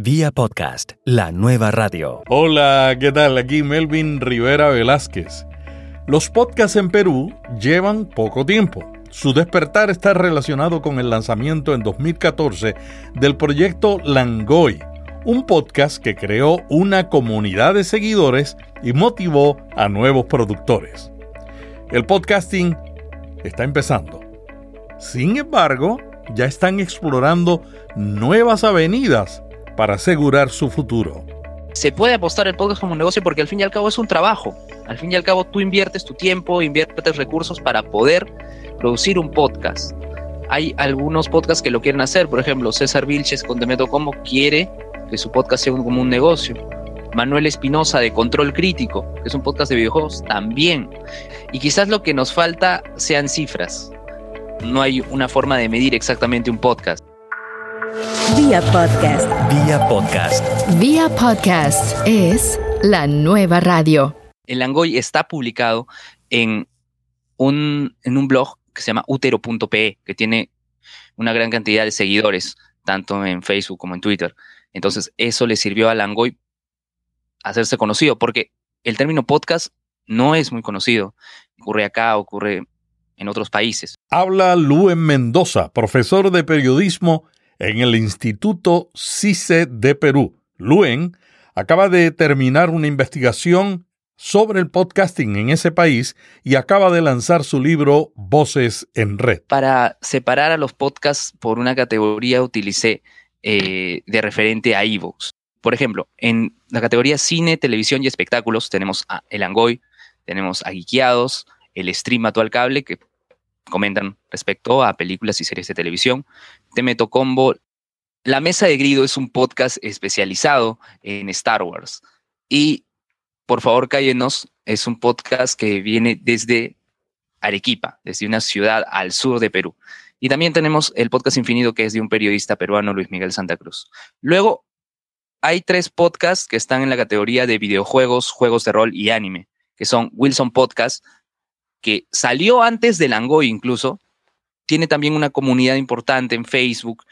Vía podcast, la nueva radio. Hola, ¿qué tal? Aquí Melvin Rivera Velázquez. Los podcasts en Perú llevan poco tiempo. Su despertar está relacionado con el lanzamiento en 2014 del proyecto Langoy, un podcast que creó una comunidad de seguidores y motivó a nuevos productores. El podcasting está empezando. Sin embargo, ya están explorando nuevas avenidas para asegurar su futuro. Se puede apostar el podcast como un negocio porque al fin y al cabo es un trabajo. Al fin y al cabo tú inviertes tu tiempo, inviertes recursos para poder producir un podcast. Hay algunos podcasts que lo quieren hacer, por ejemplo, César Vilches con Demeto Como quiere que su podcast sea como un negocio. Manuel Espinosa de Control Crítico, que es un podcast de videojuegos, también. Y quizás lo que nos falta sean cifras. No hay una forma de medir exactamente un podcast. Vía podcast. Vía podcast. Vía podcast es la nueva radio. El Langoy está publicado en un, en un blog que se llama utero.pe, que tiene una gran cantidad de seguidores, tanto en Facebook como en Twitter. Entonces, eso le sirvió a Langoy hacerse conocido, porque el término podcast no es muy conocido. Ocurre acá, ocurre en otros países. Habla Luen Mendoza, profesor de periodismo en el Instituto CICE de Perú. Luen acaba de terminar una investigación sobre el podcasting en ese país y acaba de lanzar su libro Voces en Red. Para separar a los podcasts por una categoría utilicé eh, de referente a ebooks. Por ejemplo, en la categoría cine, televisión y espectáculos tenemos a El Angoy, tenemos a Guiqueados, el stream actual cable, que comentan respecto a películas y series de televisión. Te meto combo. La Mesa de Grido es un podcast especializado en Star Wars. Y por favor, cállenos, es un podcast que viene desde Arequipa, desde una ciudad al sur de Perú. Y también tenemos el podcast infinito que es de un periodista peruano, Luis Miguel Santa Cruz. Luego, hay tres podcasts que están en la categoría de videojuegos, juegos de rol y anime, que son Wilson Podcast, que salió antes de Langoy incluso, tiene también una comunidad importante en Facebook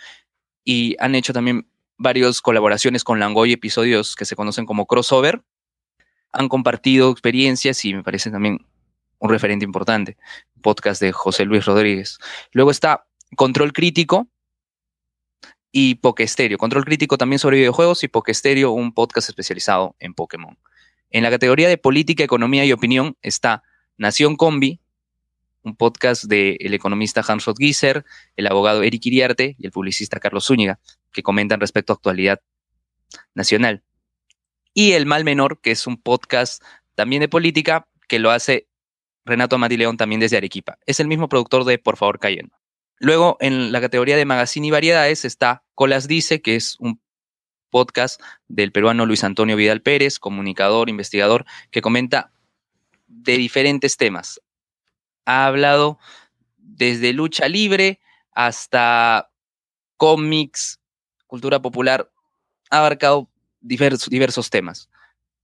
y han hecho también varias colaboraciones con Langoy, episodios que se conocen como crossover. Han compartido experiencias y me parece también un referente importante. Podcast de José Luis Rodríguez. Luego está Control Crítico y Pokestereo. Control Crítico también sobre videojuegos y Pokestereo, un podcast especializado en Pokémon. En la categoría de política, economía y opinión está Nación Combi, un podcast del economista Hans Rothgieser, el abogado Eric Iriarte y el publicista Carlos Zúñiga, que comentan respecto a actualidad nacional. Y El Mal Menor, que es un podcast también de política, que lo hace Renato León también desde Arequipa. Es el mismo productor de Por favor cayendo. Luego, en la categoría de magazine y variedades está Colas Dice, que es un podcast del peruano Luis Antonio Vidal Pérez, comunicador, investigador, que comenta de diferentes temas. Ha hablado desde lucha libre hasta cómics, cultura popular, ha abarcado diversos, diversos temas.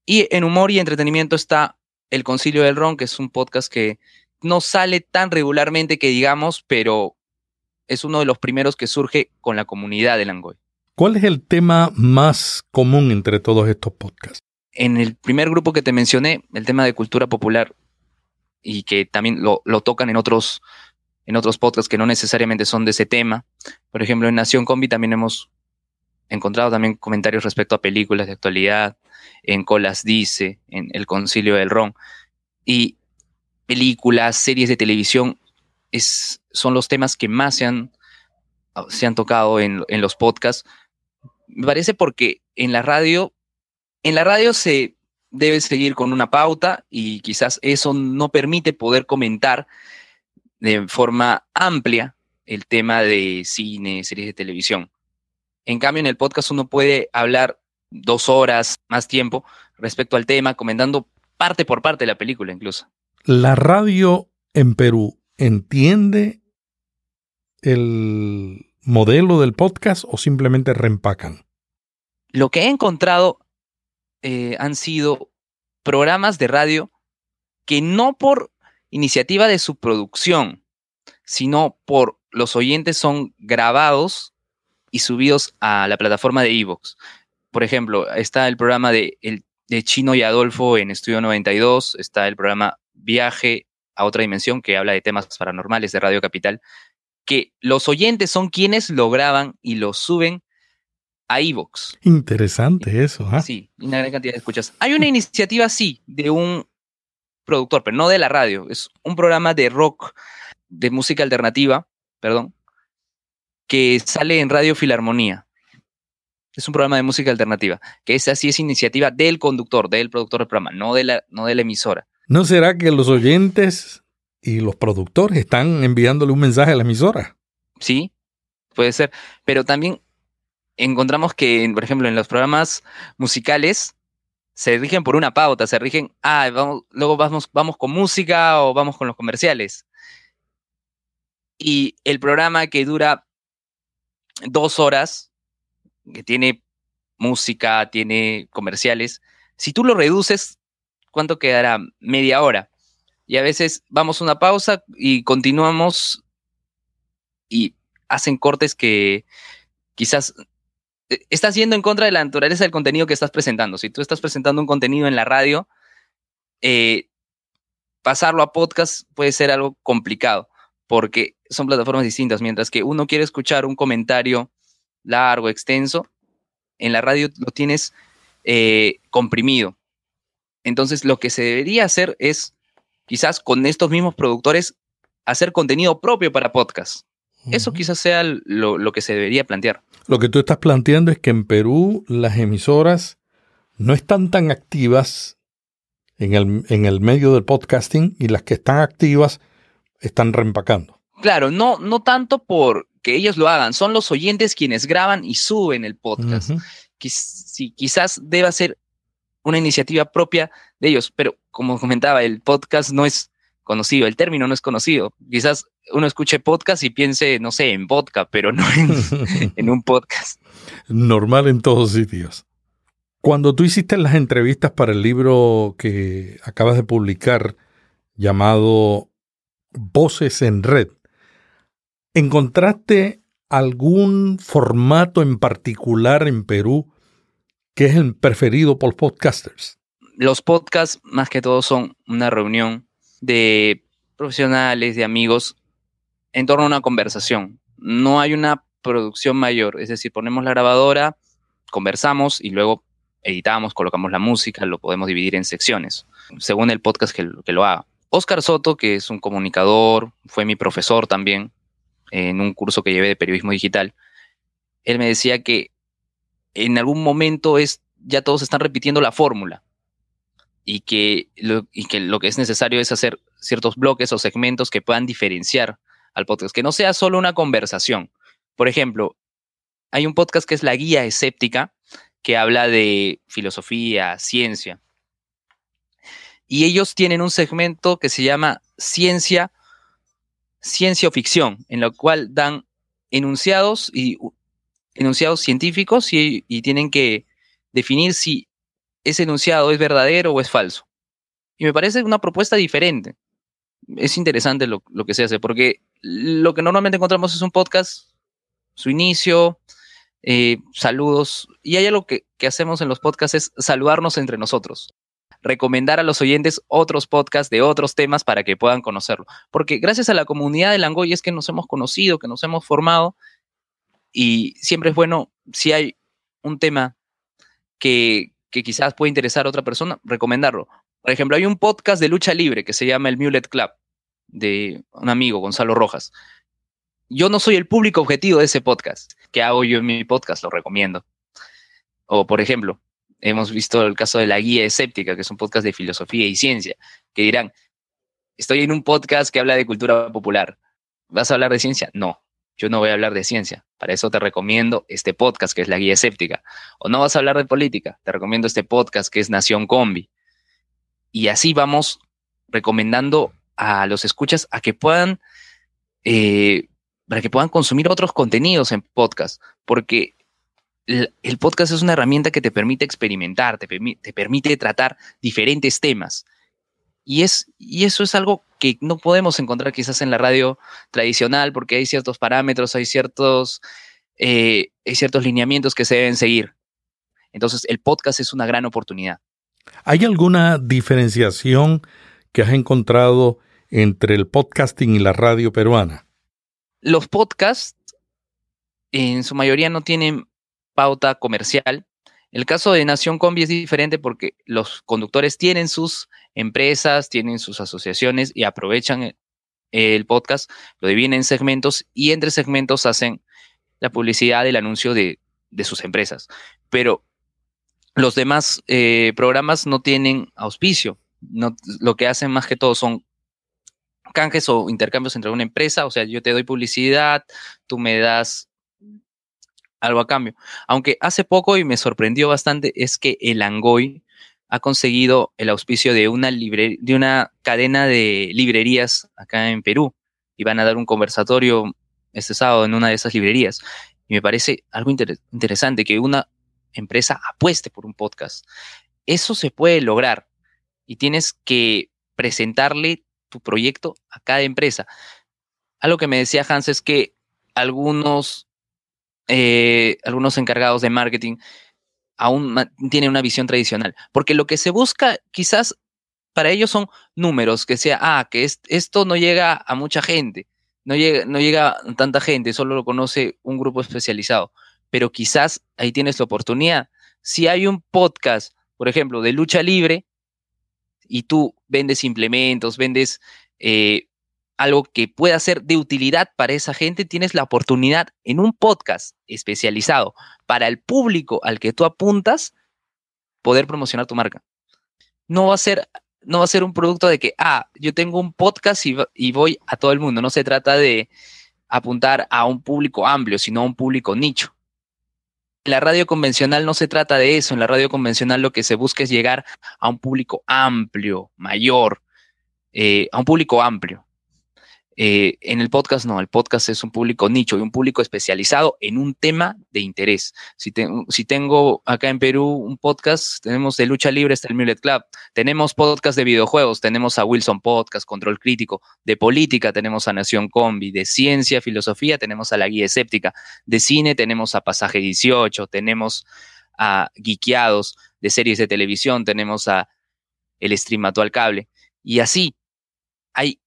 Y en humor y entretenimiento está El Concilio del Ron, que es un podcast que no sale tan regularmente que digamos, pero es uno de los primeros que surge con la comunidad de Langoy. ¿Cuál es el tema más común entre todos estos podcasts? En el primer grupo que te mencioné, el tema de cultura popular, y que también lo, tocan en otros, en otros podcasts que no necesariamente son de ese tema. Por ejemplo, en Nación Combi también hemos encontrado también comentarios respecto a películas de actualidad, en Colas Dice, en El Concilio del Ron. Y películas, series de televisión, es, son los temas que más se han, se han tocado en, en los podcasts. Me parece porque en la radio en la radio se debe seguir con una pauta y quizás eso no permite poder comentar de forma amplia el tema de cine, series de televisión. En cambio, en el podcast uno puede hablar dos horas más tiempo respecto al tema, comentando parte por parte de la película incluso. ¿La radio en Perú entiende el modelo del podcast o simplemente reempacan? Lo que he encontrado eh, han sido programas de radio que no por iniciativa de su producción, sino por los oyentes son grabados y subidos a la plataforma de Evox. por ejemplo, está el programa de, el, de Chino y Adolfo en Estudio 92, está el programa Viaje a otra dimensión que habla de temas paranormales de Radio Capital, que los oyentes son quienes lo graban y lo suben a Evox. Interesante eso. ¿ah? Sí, una gran cantidad de escuchas. Hay una iniciativa, sí, de un productor, pero no de la radio. Es un programa de rock, de música alternativa, perdón, que sale en Radio Filarmonía. Es un programa de música alternativa, que esa sí es iniciativa del conductor, del productor del programa, no de la, no de la emisora. ¿No será que los oyentes y los productores están enviándole un mensaje a la emisora? Sí, puede ser. Pero también encontramos que, por ejemplo, en los programas musicales se rigen por una pauta, se rigen, ah, luego vamos, vamos con música o vamos con los comerciales. Y el programa que dura dos horas, que tiene música, tiene comerciales, si tú lo reduces, ¿cuánto quedará? Media hora. Y a veces vamos a una pausa y continuamos y hacen cortes que quizás estás yendo en contra de la naturaleza del contenido que estás presentando. Si tú estás presentando un contenido en la radio, eh, pasarlo a podcast puede ser algo complicado porque son plataformas distintas. Mientras que uno quiere escuchar un comentario largo, extenso, en la radio lo tienes eh, comprimido. Entonces, lo que se debería hacer es, quizás con estos mismos productores, hacer contenido propio para podcast. Eso quizás sea lo, que se debería plantear. Lo que tú estás planteando es que en Perú las emisoras no están tan activas en el, en el medio del podcasting y las que están activas están reempacando. Claro, no, no tanto por que ellos lo hagan, son los oyentes quienes graban y suben el podcast. quizás deba ser una iniciativa propia de ellos, pero como comentaba, el podcast no es conocido, el término no es conocido. Quizás uno escuche podcast y piense, no sé, en vodka, pero no en, un podcast. Normal en todos sitios. Cuando tú hiciste las entrevistas para el libro que acabas de publicar llamado Voces en Red, ¿encontraste algún formato en particular en Perú que es el preferido por podcasters? Los podcasts más que todo son una reunión de profesionales, de amigos, en torno a una conversación. No hay una producción mayor, es decir, ponemos la grabadora, conversamos y luego editamos, colocamos la música, lo podemos dividir en secciones, según el podcast que, lo haga. Oscar Soto, que es un comunicador, fue mi profesor también en un curso que llevé de periodismo digital, él me decía que en algún momento es, ya todos están repitiendo la fórmula y que, y que lo que es necesario es hacer ciertos bloques o segmentos que puedan diferenciar al podcast, que no sea solo una conversación. Por ejemplo, hay un podcast que es La Guía Escéptica, que habla de filosofía, ciencia. Y ellos tienen un segmento que se llama Ciencia, Ciencia o Ficción, en lo cual dan enunciados y enunciados científicos y, y tienen que definir si ese enunciado es verdadero o es falso. Y me parece una propuesta diferente es interesante lo, que se hace, porque lo que normalmente encontramos es un podcast, su inicio, eh, saludos, y hay algo que, que hacemos en los podcasts es saludarnos entre nosotros recomendar a los oyentes otros podcasts de otros temas para que puedan conocerlo. Porque gracias a la comunidad de Langoy es que nos hemos conocido, que nos hemos formado y siempre es bueno, si hay un tema que, que quizás puede interesar a otra persona, recomendarlo. Por ejemplo, hay un podcast de lucha libre que se llama el Mulet Club, de un amigo, Gonzalo Rojas. Yo no soy el público objetivo de ese podcast. ¿Qué hago yo en mi podcast? Lo recomiendo. O, por ejemplo, hemos visto el caso de La Guía Escéptica, que es un podcast de filosofía y ciencia, que dirán, estoy en un podcast que habla de cultura popular. ¿Vas a hablar de ciencia? No, yo no voy a hablar de ciencia. Para eso te recomiendo este podcast que es La Guía Escéptica. O no vas a hablar de política, te recomiendo este podcast que es Nación Combi. Y así vamos recomendando a los escuchas a que puedan, eh, para que puedan consumir otros contenidos en podcast, porque el, podcast es una herramienta que te permite experimentar, te, te permite tratar diferentes temas. Y, es, y eso es algo que no podemos encontrar quizás en la radio tradicional, porque hay ciertos parámetros, hay ciertos, eh, hay ciertos lineamientos que se deben seguir. Entonces, el podcast es una gran oportunidad. ¿Hay alguna diferenciación que has encontrado entre el podcasting y la radio peruana? Los podcasts en su mayoría no tienen pauta comercial. El caso de Nación Combi es diferente porque los conductores tienen sus empresas, tienen sus asociaciones y aprovechan el podcast, lo dividen en segmentos y entre segmentos hacen la publicidad del anuncio de, sus empresas. Pero los demás eh, programas no tienen auspicio. Lo que hacen más que todo son canjes o intercambios entre una empresa. O sea, yo te doy publicidad, tú me das algo a cambio. Aunque hace poco y me sorprendió bastante es que el Angoy ha conseguido el auspicio de una, de una cadena de librerías acá en Perú y van a dar un conversatorio este sábado en una de esas librerías. Y me parece algo interesante que una empresa apueste por un podcast. Eso se puede lograr y tienes que presentarle tu proyecto a cada empresa. Algo que me decía Hans es que algunos eh, algunos encargados de marketing aún tienen una visión tradicional, porque lo que se busca quizás para ellos son números, que sea, ah, que esto no llega a mucha gente, no llega, no llega a tanta gente, solo lo conoce un grupo especializado, pero quizás ahí tienes la oportunidad. Si hay un podcast, por ejemplo, de lucha libre, y tú vendes implementos, vendes eh, algo que pueda ser de utilidad para esa gente, tienes la oportunidad en un podcast especializado para el público al que tú apuntas, poder promocionar tu marca. No va a ser, no va a ser un producto de que, ah, yo tengo un podcast y, voy a todo el mundo. No se trata de apuntar a un público amplio, sino a un público nicho. En la radio convencional no se trata de eso. En la radio convencional lo que se busca es llegar a un público amplio, mayor, eh, a un público amplio. Eh, en el podcast no, el podcast es un público nicho y un público especializado en un tema de interés. Si, tengo acá en Perú un podcast, tenemos de lucha libre, está el Mulet Club, tenemos podcast de videojuegos, tenemos a Wilson Podcast, Control Crítico, de política tenemos a Nación Combi, de ciencia, filosofía tenemos a la Guía Escéptica, de cine tenemos a Pasaje 18, tenemos a Guiqueados, de series de televisión tenemos a El Stream al Cable. Y así, hay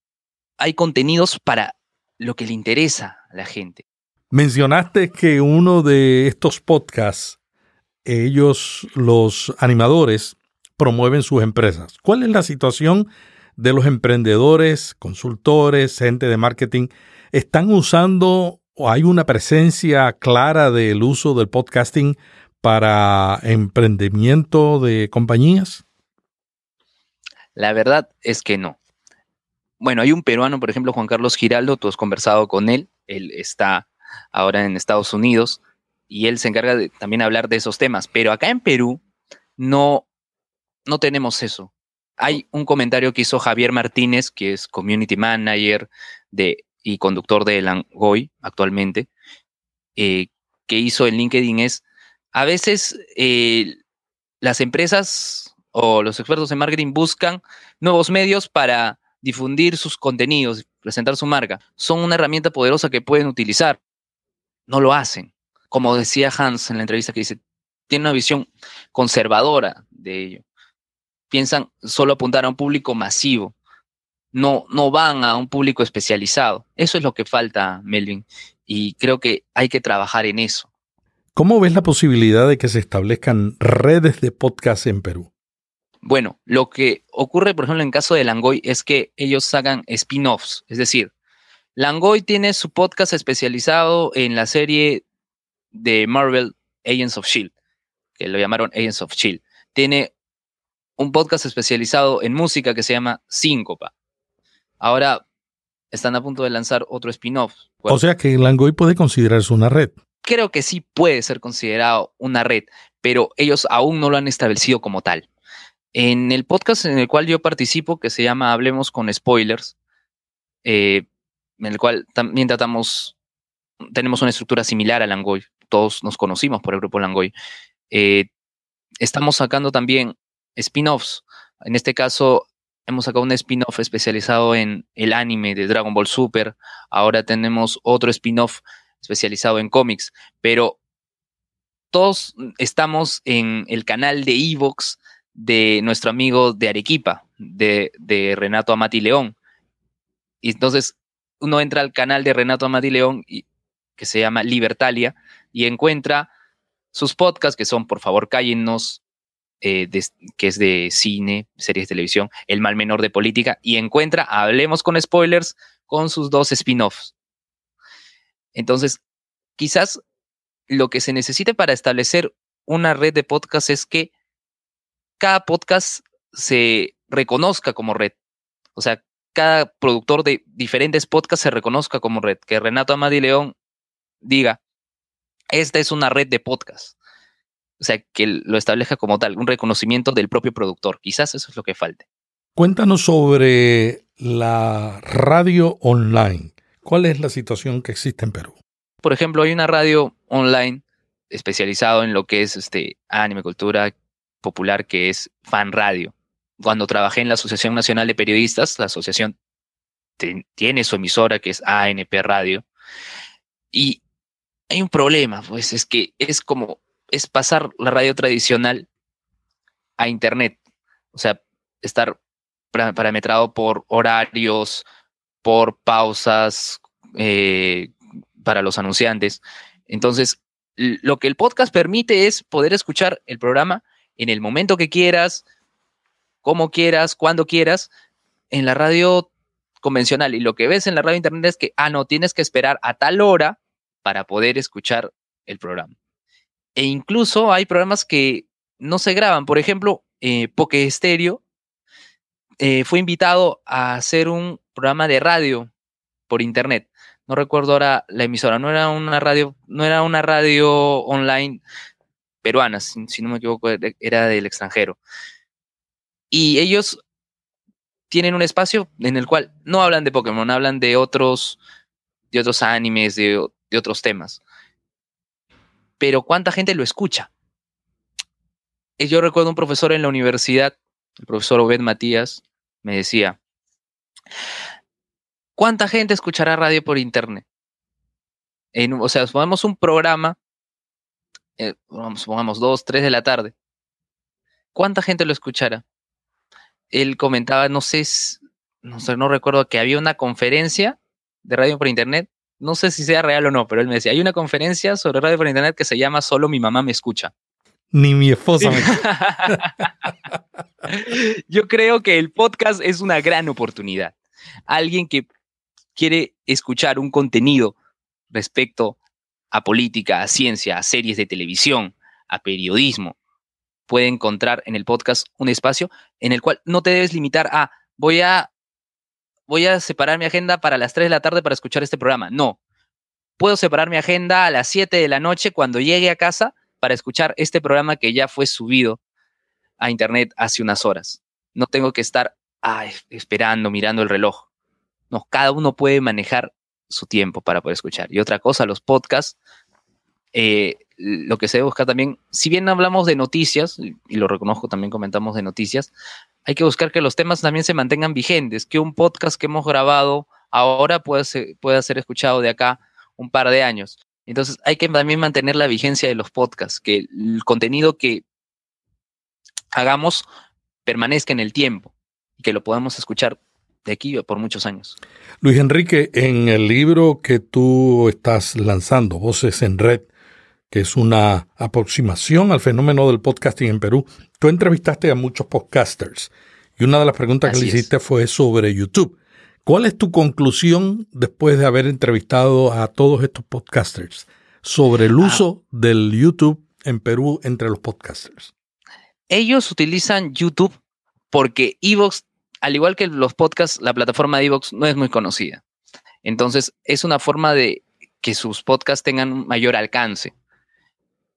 hay contenidos para lo que le interesa a la gente. Mencionaste que uno de estos podcasts, ellos, los animadores, promueven sus empresas. ¿Cuál es la situación de los emprendedores, consultores, gente de marketing? ¿Están usando o hay una presencia clara del uso del podcasting para emprendimiento de compañías? La verdad es que no bueno, hay un peruano, por ejemplo, Juan Carlos Giraldo, tú has conversado con él, él está ahora en Estados Unidos y él se encarga de también hablar de esos temas, pero acá en Perú no, no tenemos eso. Hay un comentario que hizo Javier Martínez, que es community manager de, y conductor de Langoy actualmente, eh, que hizo en LinkedIn es, a veces eh, las empresas o los expertos en marketing buscan nuevos medios para difundir sus contenidos, presentar su marca, son una herramienta poderosa que pueden utilizar. No lo hacen. Como decía Hans en la entrevista que dice, tiene una visión conservadora de ello. Piensan solo apuntar a un público masivo. No, no van a un público especializado. Eso es lo que falta, Melvin. Y creo que hay que trabajar en eso. ¿Cómo ves la posibilidad de que se establezcan redes de podcast en Perú? Bueno, lo que ocurre, por ejemplo, en caso de Langoy es que ellos sacan spin-offs, es decir, Langoy tiene su podcast especializado en la serie de Marvel Agents of Shield, que lo llamaron Agents of Shield. Tiene un podcast especializado en música que se llama Síncopa. Ahora están a punto de lanzar otro spin-off. O sea que Langoy puede considerarse una red. Creo que sí puede ser considerado una red, pero ellos aún no lo han establecido como tal. En el podcast en el cual yo participo, que se llama Hablemos con Spoilers, eh, en el cual también tratamos, tenemos una estructura similar a Langoy, todos nos conocimos por el grupo Langoy. Eh, estamos sacando también spin-offs. En este caso, hemos sacado un spin-off especializado en el anime de Dragon Ball Super. Ahora tenemos otro spin-off especializado en cómics. Pero todos estamos en el canal de Evox de nuestro amigo de Arequipa, de, de Renato Amati León. Y entonces uno entra al canal de Renato Amati León, y, que se llama Libertalia, y encuentra sus podcasts, que son Por favor, cállennos, eh, que es de cine, series de televisión, El mal menor de política, y encuentra Hablemos con spoilers con sus dos spin-offs. Entonces, quizás lo que se necesite para establecer una red de podcasts es que cada podcast se reconozca como red. O sea, cada productor de diferentes podcasts se reconozca como red. Que Renato Amadi León diga, esta es una red de podcasts. O sea, que lo establezca como tal, un reconocimiento del propio productor. Quizás eso es lo que falte. Cuéntanos sobre la radio online. ¿Cuál es la situación que existe en Perú? Por ejemplo, hay una radio online especializado en lo que es este anime, cultura popular, que es Fan Radio. Cuando trabajé en la Asociación Nacional de Periodistas, la asociación tiene su emisora que es ANP Radio. Y hay un problema, pues es que es como, es pasar la radio tradicional a Internet. O sea, estar parametrado por horarios, por pausas eh, para los anunciantes. Entonces, lo que el podcast permite es poder escuchar el programa en el momento que quieras, como quieras, cuando quieras, en la radio convencional. Y lo que ves en la radio internet es que, ah, no, tienes que esperar a tal hora para poder escuchar el programa. E incluso hay programas que no se graban. Por ejemplo, eh, Poke Stereo eh, fue invitado a hacer un programa de radio por internet. No recuerdo ahora la emisora, no era una radio, no era una radio online peruana, si, no me equivoco, era del extranjero. Y ellos tienen un espacio en el cual no hablan de Pokémon, hablan de otros, de otros animes, de, de otros temas. Pero ¿cuánta gente lo escucha? Yo recuerdo un profesor en la universidad el profesor Obed Matías, me decía, ¿cuánta gente escuchará radio por internet? o sea, supongamos un programa, eh, supongamos dos, tres de la tarde. ¿Cuánta gente lo escuchará? Él comentaba, no sé, no sé, no recuerdo que había una conferencia de radio por internet. No sé si sea real o no, pero él me decía, hay una conferencia sobre radio por internet que se llama Solo mi mamá me escucha. Ni mi esposa me Yo creo que el podcast es una gran oportunidad. Alguien que quiere escuchar un contenido respecto a política, a ciencia, a series de televisión, a periodismo, puede encontrar en el podcast un espacio en el cual no te debes limitar a voy a voy a separar mi agenda para las 3 de la tarde para escuchar este programa. No. Puedo separar mi agenda a las 7 de la noche cuando llegue a casa para escuchar este programa que ya fue subido a internet hace unas horas. No tengo que estar esperando, mirando el reloj. No, cada uno puede manejar su tiempo para poder escuchar. Y otra cosa, los podcasts, eh, lo que se debe buscar también, si bien hablamos de noticias, y lo reconozco, también comentamos de noticias, hay que buscar que los temas también se mantengan vigentes, que un podcast que hemos grabado ahora pueda ser, pueda ser escuchado de acá un par de años. Entonces hay que también mantener la vigencia de los podcasts, que el contenido que hagamos permanezca en el tiempo y que lo podamos escuchar de aquí por muchos años. Luis Enrique, en el libro que tú estás lanzando, Voces en Red, que es una aproximación al fenómeno del podcasting en Perú, tú entrevistaste a muchos podcasters y una de las preguntas que le hiciste fue sobre YouTube. ¿Cuál es tu conclusión después de haber entrevistado a todos estos podcasters sobre el ah. uso del YouTube en Perú entre los podcasters? Ellos utilizan YouTube porque Evox, al igual que los podcasts, la plataforma de Evox no es muy conocida. Entonces, es una forma de que sus podcasts tengan mayor alcance.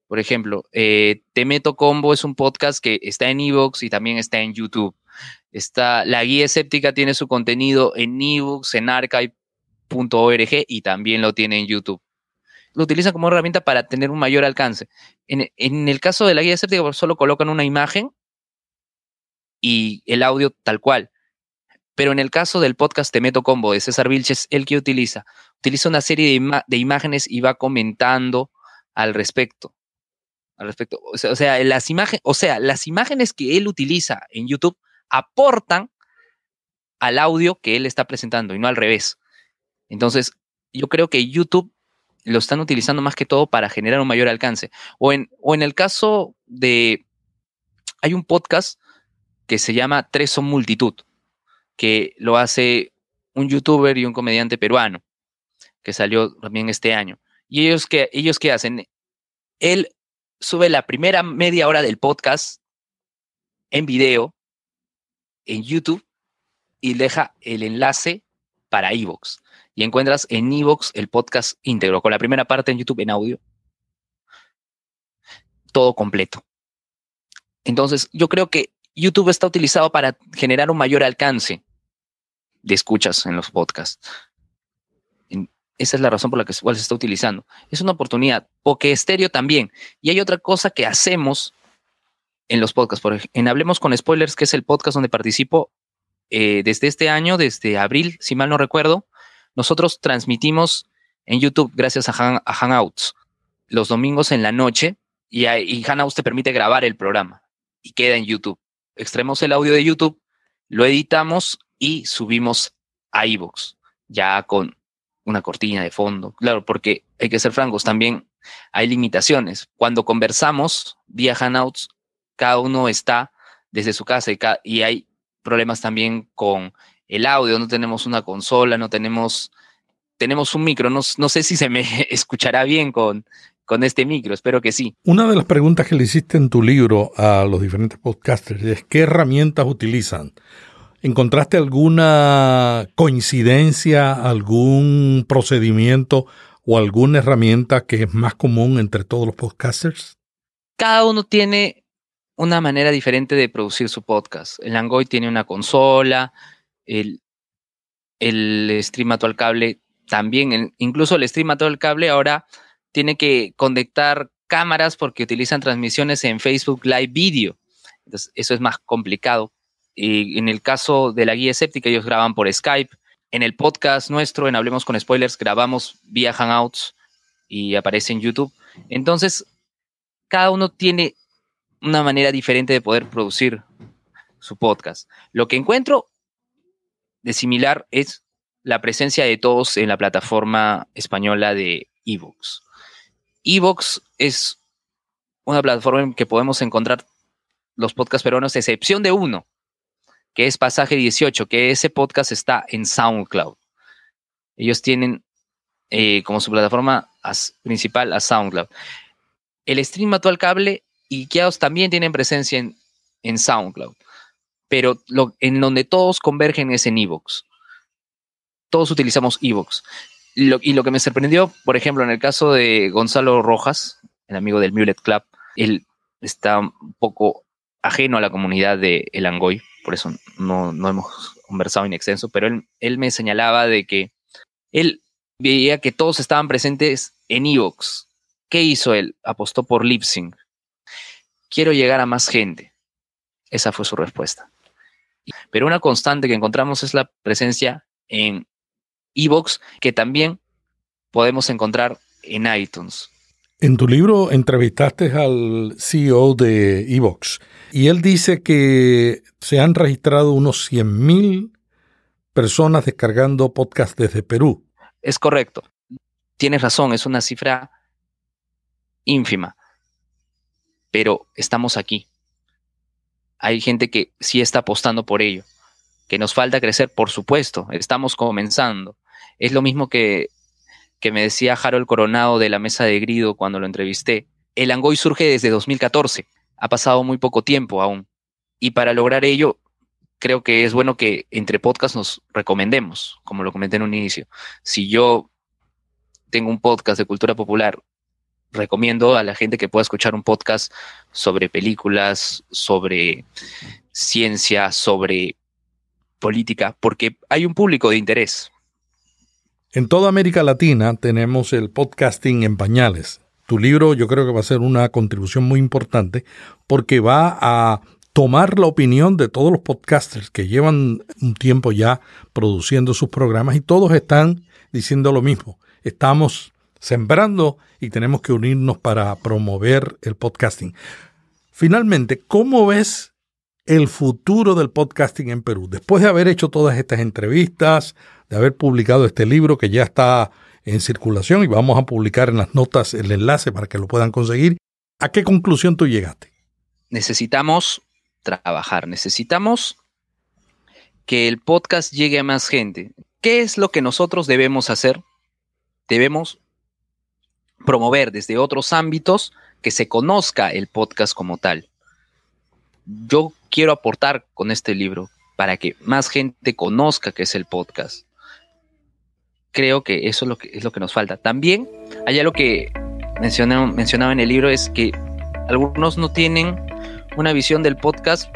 Por ejemplo, eh, Te Meto Combo es un podcast que está en Evox y también está en YouTube. Está, la guía escéptica tiene su contenido en ebooks, en archive.org y también lo tiene en YouTube. Lo utilizan como herramienta para tener un mayor alcance. En, el caso de la guía escéptica, pues, solo colocan una imagen y el audio tal cual. Pero en el caso del podcast Te Meto Combo de César Vilches, ¿el que utiliza? Utiliza una serie de, de imágenes y va comentando al respecto. al respecto. O sea, las imágenes, o sea, las imágenes que él utiliza en YouTube aportan al audio que él está presentando y no al revés. Entonces, yo creo que YouTube lo están utilizando más que todo para generar un mayor alcance. O en, o en el caso de, hay un podcast que se llama Tres son multitud, que lo hace un youtuber y un comediante peruano, que salió también este año. Y ellos que ellos qué hacen, él sube la primera media hora del podcast en video en YouTube y deja el enlace para Evox. Y encuentras en Evox el podcast íntegro, con la primera parte en YouTube en audio. Todo completo. Entonces, yo creo que YouTube está utilizado para generar un mayor alcance de escuchas en los podcasts. Esa es la razón por la que se está utilizando. Es una oportunidad. Porque estéreo también. Y hay otra cosa que hacemos en los podcasts. Por ejemplo, en Hablemos con Spoilers, que es el podcast donde participo eh, desde este año, desde abril, si mal no recuerdo, nosotros transmitimos en YouTube gracias a, Hangouts los domingos en la noche y, y Hangouts te permite grabar el programa y queda en YouTube. Extraemos el audio de YouTube, lo editamos y subimos a iVoox, ya con una cortina de fondo. Claro, porque hay que ser francos, también hay limitaciones. Cuando conversamos vía Hangouts, cada uno está desde su casa y, hay problemas también con el audio, no tenemos una consola, no tenemos, tenemos un micro, no, no sé si se me escuchará bien con, con este micro, espero que sí. Una de las preguntas que le hiciste en tu libro a los diferentes podcasters es qué herramientas utilizan. ¿Encontraste alguna coincidencia, algún procedimiento o alguna herramienta que es más común entre todos los podcasters? Cada uno tiene una manera diferente de producir su podcast. El Angoy tiene una consola, el, el stream al cable también, incluso el stream el cable ahora tiene que conectar cámaras porque utilizan transmisiones en Facebook Live Video. Entonces, eso es más complicado. Y en el caso de la guía escéptica, ellos graban por Skype. En el podcast nuestro, en Hablemos con Spoilers, grabamos vía Hangouts y aparece en YouTube. Entonces, cada uno tiene una manera diferente de poder producir su podcast. Lo que encuentro de similar es la presencia de todos en la plataforma española de Evox. Evox es una plataforma en que podemos encontrar los podcasts peruanos, excepción de uno, que es Pasaje 18, que ese podcast está en SoundCloud. Ellos tienen eh, como su plataforma principal a SoundCloud. El stream actual cable y Kiaos también tienen presencia en, en SoundCloud, pero en donde todos convergen es en Evox. Todos utilizamos Evox. y lo que me sorprendió, por ejemplo, en el caso de Gonzalo Rojas, el amigo del Mulet Club, él está un poco ajeno a la comunidad de El Angoy, por eso no, no hemos conversado en extenso, pero él, él, me señalaba de que él veía que todos estaban presentes en Evox. ¿Qué hizo él? Apostó por Lipsync quiero llegar a más gente. Esa fue su respuesta. Pero una constante que encontramos es la presencia en Evox, que también podemos encontrar en iTunes. En tu libro entrevistaste al CEO de Evox y él dice que se han registrado unos 100.000 personas descargando podcast desde Perú. Es correcto. Tienes razón, es una cifra ínfima pero estamos aquí. Hay gente que sí está apostando por ello. Que nos falta crecer, por supuesto, estamos comenzando. Es lo mismo que, que me decía Harold Coronado de la mesa de Grido cuando lo entrevisté. El Angoy surge desde 2014. Ha pasado muy poco tiempo aún. Y para lograr ello, creo que es bueno que entre podcasts nos recomendemos, como lo comenté en un inicio. Si yo tengo un podcast de cultura popular recomiendo a la gente que pueda escuchar un podcast sobre películas, sobre ciencia, sobre política, porque hay un público de interés. En toda América Latina tenemos el podcasting en pañales. Tu libro yo creo que va a ser una contribución muy importante porque va a tomar la opinión de todos los podcasters que llevan un tiempo ya produciendo sus programas y todos están diciendo lo mismo. Estamos sembrando y tenemos que unirnos para promover el podcasting. Finalmente, ¿cómo ves el futuro del podcasting en Perú? Después de haber hecho todas estas entrevistas, de haber publicado este libro que ya está en circulación y vamos a publicar en las notas el enlace para que lo puedan conseguir, ¿a qué conclusión tú llegaste? Necesitamos trabajar, necesitamos que el podcast llegue a más gente. ¿Qué es lo que nosotros debemos hacer? Debemos promover desde otros ámbitos que se conozca el podcast como tal. Yo quiero aportar con este libro para que más gente conozca qué es el podcast. Creo que eso es lo que, es lo que nos falta. También hay algo que mencionaba en el libro, es que algunos no tienen una visión del podcast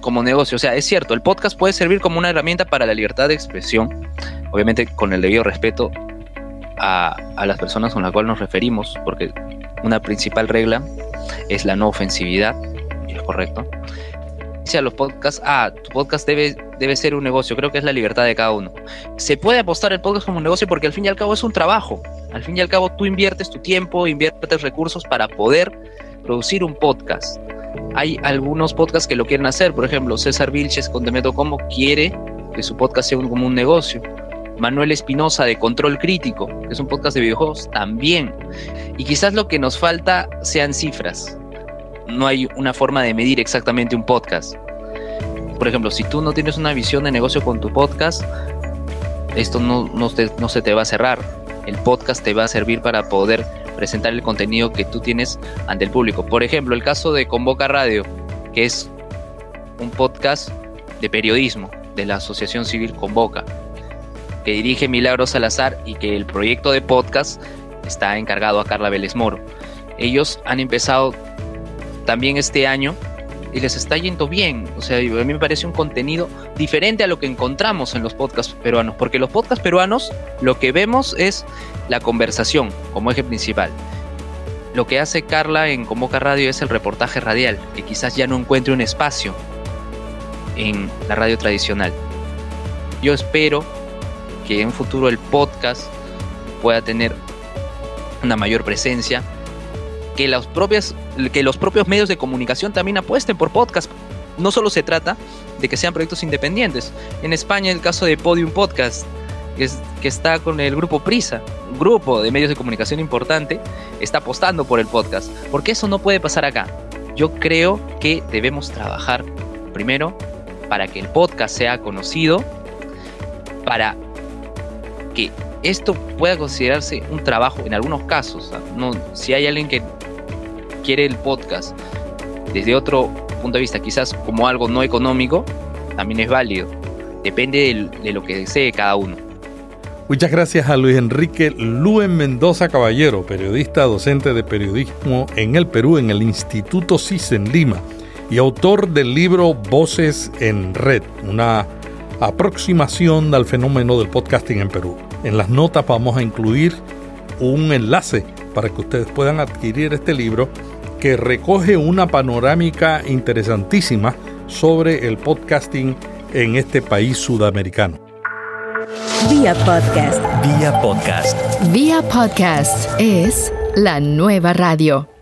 como negocio. O sea, es cierto, el podcast puede servir como una herramienta para la libertad de expresión, obviamente con el debido respeto a, las personas con las cuales nos referimos, porque una principal regla es la no ofensividad, y es correcto. A los podcasts, ah, tu podcast debe, debe ser un negocio, creo que es la libertad de cada uno. Se puede apostar el podcast como un negocio porque al fin y al cabo es un trabajo. Al fin y al cabo tú inviertes tu tiempo, inviertes recursos para poder producir un podcast. Hay algunos podcasts que lo quieren hacer, por ejemplo, César Vilches con Demeto Como quiere que su podcast sea como un negocio. Manuel Espinosa de Control Crítico, que es un podcast de videojuegos, también. Y quizás lo que nos falta sean cifras. No hay una forma de medir exactamente un podcast. Por ejemplo, si tú no tienes una visión de negocio con tu podcast, esto no, no, no se te va a cerrar. El podcast te va a servir para poder presentar el contenido que tú tienes ante el público. Por ejemplo, el caso de Convoca Radio, que es un podcast de periodismo de la Asociación Civil Convoca que dirige Milagro Salazar y que el proyecto de podcast está encargado a Carla Vélez Moro. Ellos han empezado también este año y les está yendo bien. O sea, a mí me parece un contenido diferente a lo que encontramos en los podcasts peruanos, porque los podcasts peruanos lo que vemos es la conversación como eje principal. Lo que hace Carla en Convoca Radio es el reportaje radial, que quizás ya no encuentre un espacio en la radio tradicional. Yo espero que en futuro el podcast pueda tener una mayor presencia, que, las propias, que los propios medios de comunicación también apuesten por podcast. No solo se trata de que sean proyectos independientes. En España el caso de Podium Podcast, que, que está con el grupo Prisa, un grupo de medios de comunicación importante, está apostando por el podcast. Porque eso no puede pasar acá. Yo creo que debemos trabajar primero para que el podcast sea conocido, para que esto pueda considerarse un trabajo en algunos casos. No, si hay alguien que quiere el podcast desde otro punto de vista, quizás como algo no económico, también es válido. Depende de, lo que desee cada uno. Muchas gracias a Luis Enrique Luen Mendoza Caballero, periodista docente de periodismo en el Perú en el Instituto CIS en Lima y autor del libro Voces en Red, una aproximación al fenómeno del podcasting en Perú. En las notas vamos a incluir un enlace para que ustedes puedan adquirir este libro que recoge una panorámica interesantísima sobre el podcasting en este país sudamericano. Vía podcast. Vía podcast. Vía podcast es la nueva radio.